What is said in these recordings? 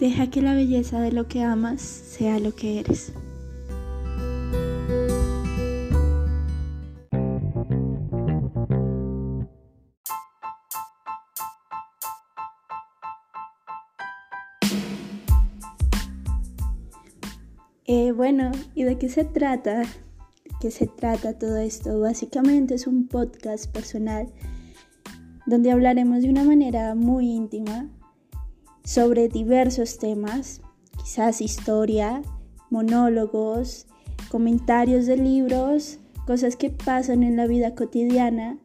Deja que la belleza de lo que amas sea lo que eres. Eh, bueno, ¿y de qué se trata? ¿De qué se trata todo esto? Básicamente es un podcast personal donde hablaremos de una manera muy íntima sobre diversos temas, quizás historia, monólogos, comentarios de libros, cosas que pasan en la vida cotidiana.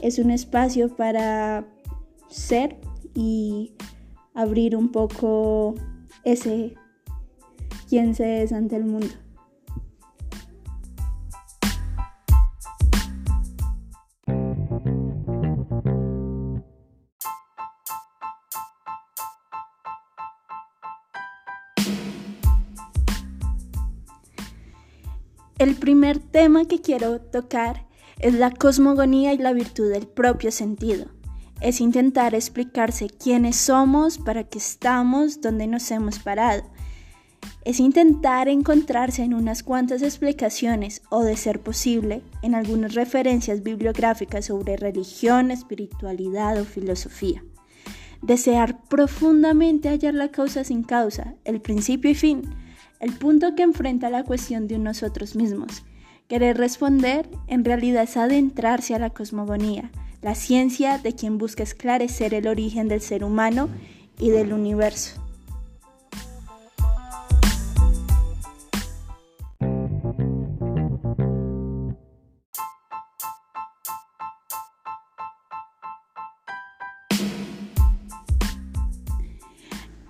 Es un espacio para ser y abrir un poco ese quién se es ante el mundo. El primer tema que quiero tocar es la cosmogonía y la virtud del propio sentido. Es intentar explicarse quiénes somos, para qué estamos, dónde nos hemos parado. Es intentar encontrarse en unas cuantas explicaciones o, de ser posible, en algunas referencias bibliográficas sobre religión, espiritualidad o filosofía. Desear profundamente hallar la causa sin causa, el principio y fin, el punto que enfrenta la cuestión de nosotros mismos. Querer responder en realidad es adentrarse a la cosmogonía, la ciencia de quien busca esclarecer el origen del ser humano y del universo.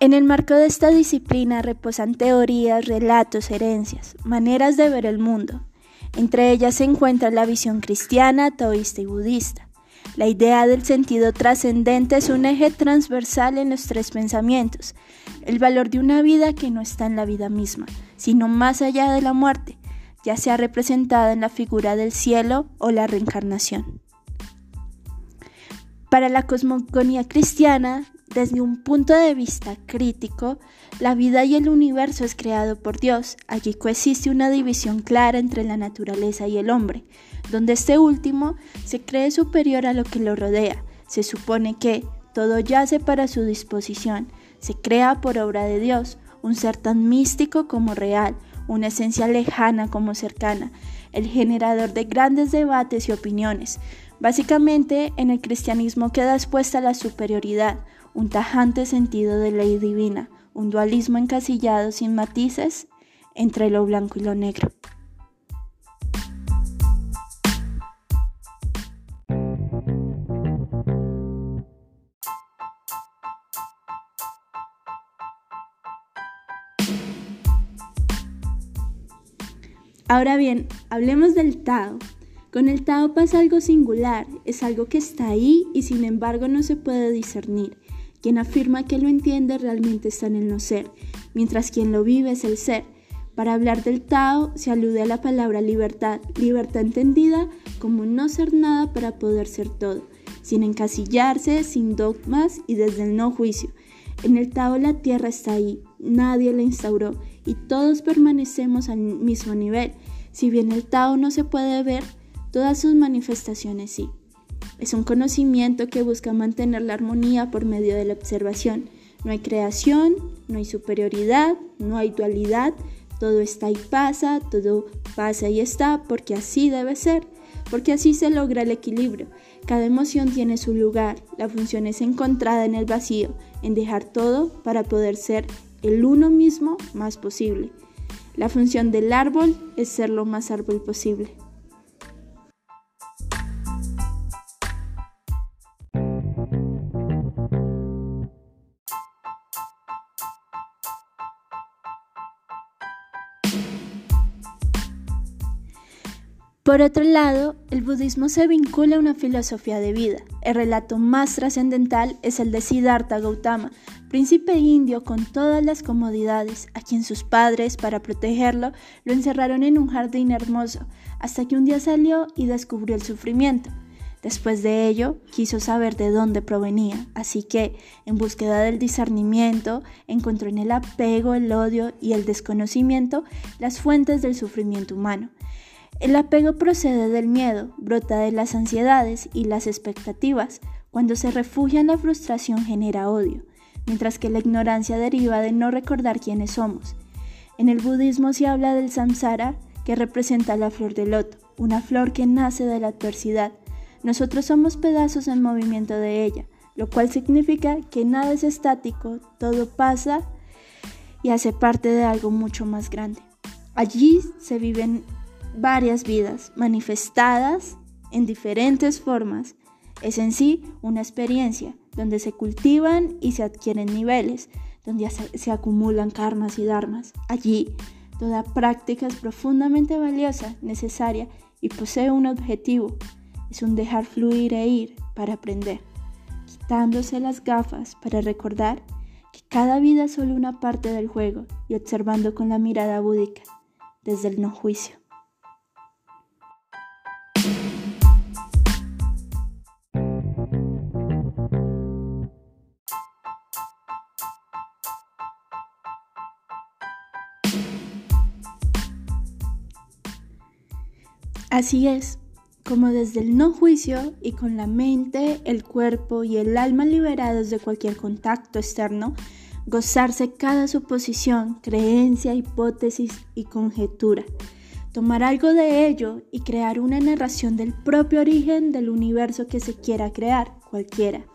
En el marco de esta disciplina reposan teorías, relatos, herencias, maneras de ver el mundo. Entre ellas se encuentra la visión cristiana, taoísta y budista. La idea del sentido trascendente es un eje transversal en los tres pensamientos, el valor de una vida que no está en la vida misma, sino más allá de la muerte, ya sea representada en la figura del cielo o la reencarnación. Para la cosmogonía cristiana, desde un punto de vista crítico, la vida y el universo es creado por Dios. Allí coexiste una división clara entre la naturaleza y el hombre, donde este último se cree superior a lo que lo rodea. Se supone que todo yace para su disposición, se crea por obra de Dios, un ser tan místico como real, una esencia lejana como cercana, el generador de grandes debates y opiniones. Básicamente, en el cristianismo queda expuesta la superioridad, un tajante sentido de ley divina, un dualismo encasillado sin matices entre lo blanco y lo negro. Ahora bien, hablemos del Tao. Con el Tao pasa algo singular, es algo que está ahí y sin embargo no se puede discernir. Quien afirma que lo entiende realmente está en el no ser, mientras quien lo vive es el ser. Para hablar del Tao se alude a la palabra libertad, libertad entendida como no ser nada para poder ser todo, sin encasillarse, sin dogmas y desde el no juicio. En el Tao la tierra está ahí, nadie la instauró y todos permanecemos al mismo nivel. Si bien el Tao no se puede ver, todas sus manifestaciones sí. Es un conocimiento que busca mantener la armonía por medio de la observación. No hay creación, no hay superioridad, no hay dualidad, todo está y pasa, todo pasa y está, porque así debe ser, porque así se logra el equilibrio. Cada emoción tiene su lugar, la función es encontrada en el vacío, en dejar todo para poder ser el uno mismo más posible. La función del árbol es ser lo más árbol posible. Por otro lado, el budismo se vincula a una filosofía de vida. El relato más trascendental es el de Siddhartha Gautama, príncipe indio con todas las comodidades, a quien sus padres, para protegerlo, lo encerraron en un jardín hermoso, hasta que un día salió y descubrió el sufrimiento. Después de ello, quiso saber de dónde provenía, así que, en búsqueda del discernimiento, encontró en el apego, el odio y el desconocimiento las fuentes del sufrimiento humano. El apego procede del miedo, brota de las ansiedades y las expectativas. Cuando se refugia en la frustración genera odio, mientras que la ignorancia deriva de no recordar quiénes somos. En el budismo se habla del samsara, que representa la flor de loto, una flor que nace de la adversidad nosotros somos pedazos en movimiento de ella, lo cual significa que nada es estático, todo pasa y hace parte de algo mucho más grande. Allí se viven varias vidas manifestadas en diferentes formas. Es en sí una experiencia donde se cultivan y se adquieren niveles, donde se, acumulan karmas y dharmas. Allí toda práctica es profundamente valiosa, necesaria y posee un objetivo, es un dejar fluir e ir para aprender, quitándose las gafas para recordar que cada vida es solo una parte del juego y observando con la mirada búdica desde el no juicio. Así es, como desde el no juicio y con la mente, el cuerpo y el alma liberados de cualquier contacto externo, gozarse cada suposición, creencia, hipótesis y conjetura, tomar algo de ello y crear una narración del propio origen del universo que se quiera crear, cualquiera,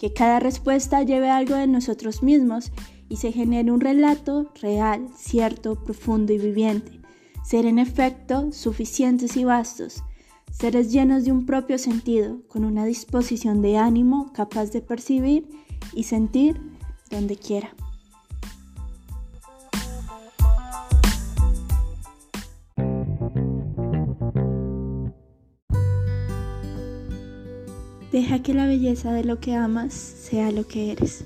que cada respuesta lleve algo de nosotros mismos y se genere un relato real, cierto, profundo y viviente, ser en efecto suficientes y vastos, seres llenos de un propio sentido, con una disposición de ánimo capaz de percibir y sentir donde quiera. Deja que la belleza de lo que amas sea lo que eres.